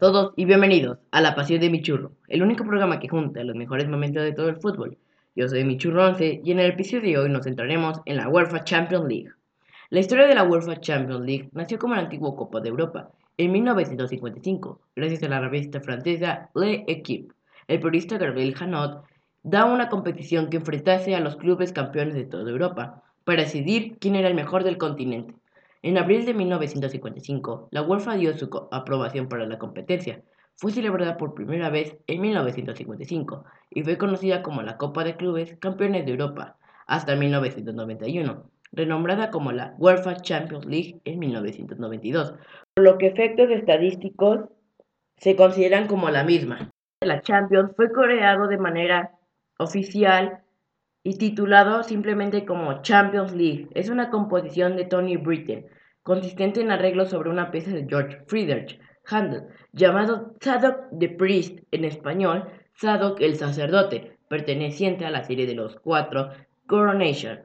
todos y bienvenidos a La Pasión de mi Churro, el único programa que junta los mejores momentos de todo el fútbol. Yo soy mi Churro 11 y en el episodio de hoy nos centraremos en la UEFA Champions League. La historia de la UEFA Champions League nació como la antigua Copa de Europa en 1955, gracias a la revista francesa Le Equipe. El periodista Gabriel Hanot da una competición que enfrentase a los clubes campeones de toda Europa para decidir quién era el mejor del continente. En abril de 1955, la UEFA dio su aprobación para la competencia. Fue celebrada por primera vez en 1955 y fue conocida como la Copa de Clubes Campeones de Europa hasta 1991, renombrada como la UEFA Champions League en 1992, por lo que efectos estadísticos se consideran como la misma. La Champions fue creado de manera oficial y titulado simplemente como Champions League. Es una composición de Tony Britten, consistente en arreglos sobre una pieza de George Friedrich Handel, llamado Zadok the Priest en español, Zadok el sacerdote, perteneciente a la serie de los cuatro Coronation.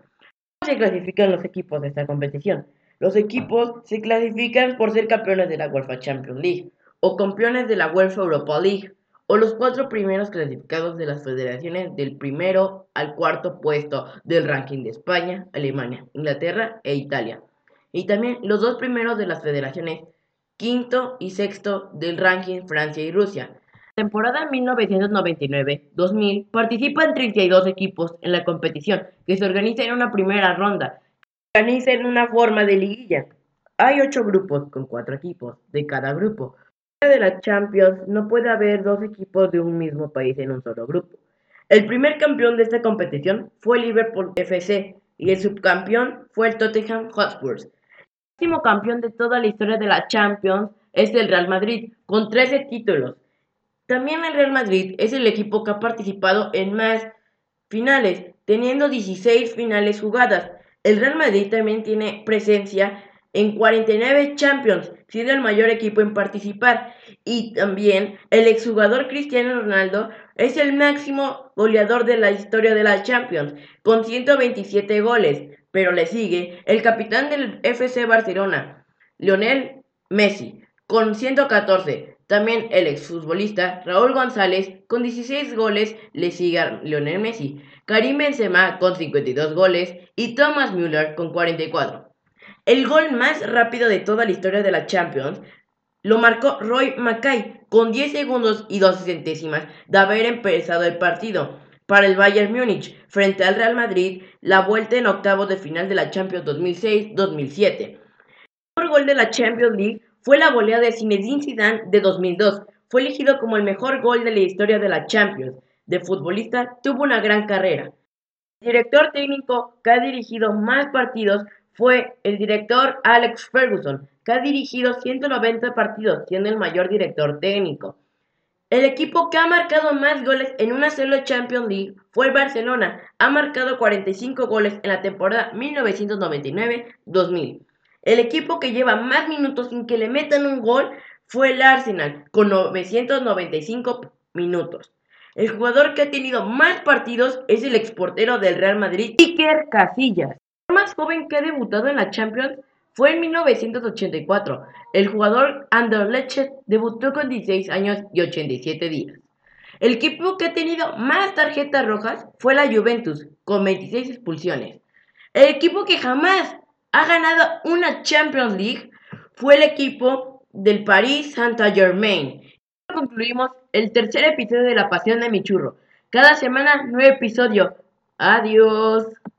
¿Cómo se clasifican los equipos de esta competición? Los equipos se clasifican por ser campeones de la UEFA Champions League o campeones de la UEFA Europa League o los cuatro primeros clasificados de las federaciones del primero al cuarto puesto del ranking de España, Alemania, Inglaterra e Italia. Y también los dos primeros de las federaciones quinto y sexto del ranking Francia y Rusia. Temporada 1999-2000 participan 32 equipos en la competición que se organiza en una primera ronda. Se organiza en una forma de liguilla. Hay ocho grupos con cuatro equipos de cada grupo de la Champions no puede haber dos equipos de un mismo país en un solo grupo. El primer campeón de esta competición fue el Liverpool FC y el subcampeón fue el Tottenham Hotspur. El último campeón de toda la historia de la Champions es el Real Madrid, con 13 títulos. También el Real Madrid es el equipo que ha participado en más finales, teniendo 16 finales jugadas. El Real Madrid también tiene presencia en 49 Champions, siendo el mayor equipo en participar. Y también el exjugador Cristiano Ronaldo es el máximo goleador de la historia de la Champions, con 127 goles. Pero le sigue el capitán del FC Barcelona, Lionel Messi, con 114. También el exfutbolista Raúl González, con 16 goles, le sigue a Lionel Messi. Karim Benzema, con 52 goles, y Thomas Müller, con 44. El gol más rápido de toda la historia de la Champions lo marcó Roy Mackay con 10 segundos y 12 centésimas de haber empezado el partido para el Bayern Múnich frente al Real Madrid la vuelta en octavos de final de la Champions 2006-2007. El gol de la Champions League fue la goleada de Zinedine Zidane de 2002. Fue elegido como el mejor gol de la historia de la Champions. De futbolista tuvo una gran carrera. El director técnico que ha dirigido más partidos fue el director Alex Ferguson, que ha dirigido 190 partidos, siendo el mayor director técnico. El equipo que ha marcado más goles en una sola Champions League fue el Barcelona. Ha marcado 45 goles en la temporada 1999-2000. El equipo que lleva más minutos sin que le metan un gol fue el Arsenal, con 995 minutos. El jugador que ha tenido más partidos es el exportero del Real Madrid, Iker Casillas más joven que ha debutado en la Champions fue en 1984. El jugador Anderlecht debutó con 16 años y 87 días. El equipo que ha tenido más tarjetas rojas fue la Juventus, con 26 expulsiones. El equipo que jamás ha ganado una Champions League fue el equipo del Paris Saint-Germain. Concluimos el tercer episodio de La Pasión de mi Churro. Cada semana, nuevo episodio. Adiós.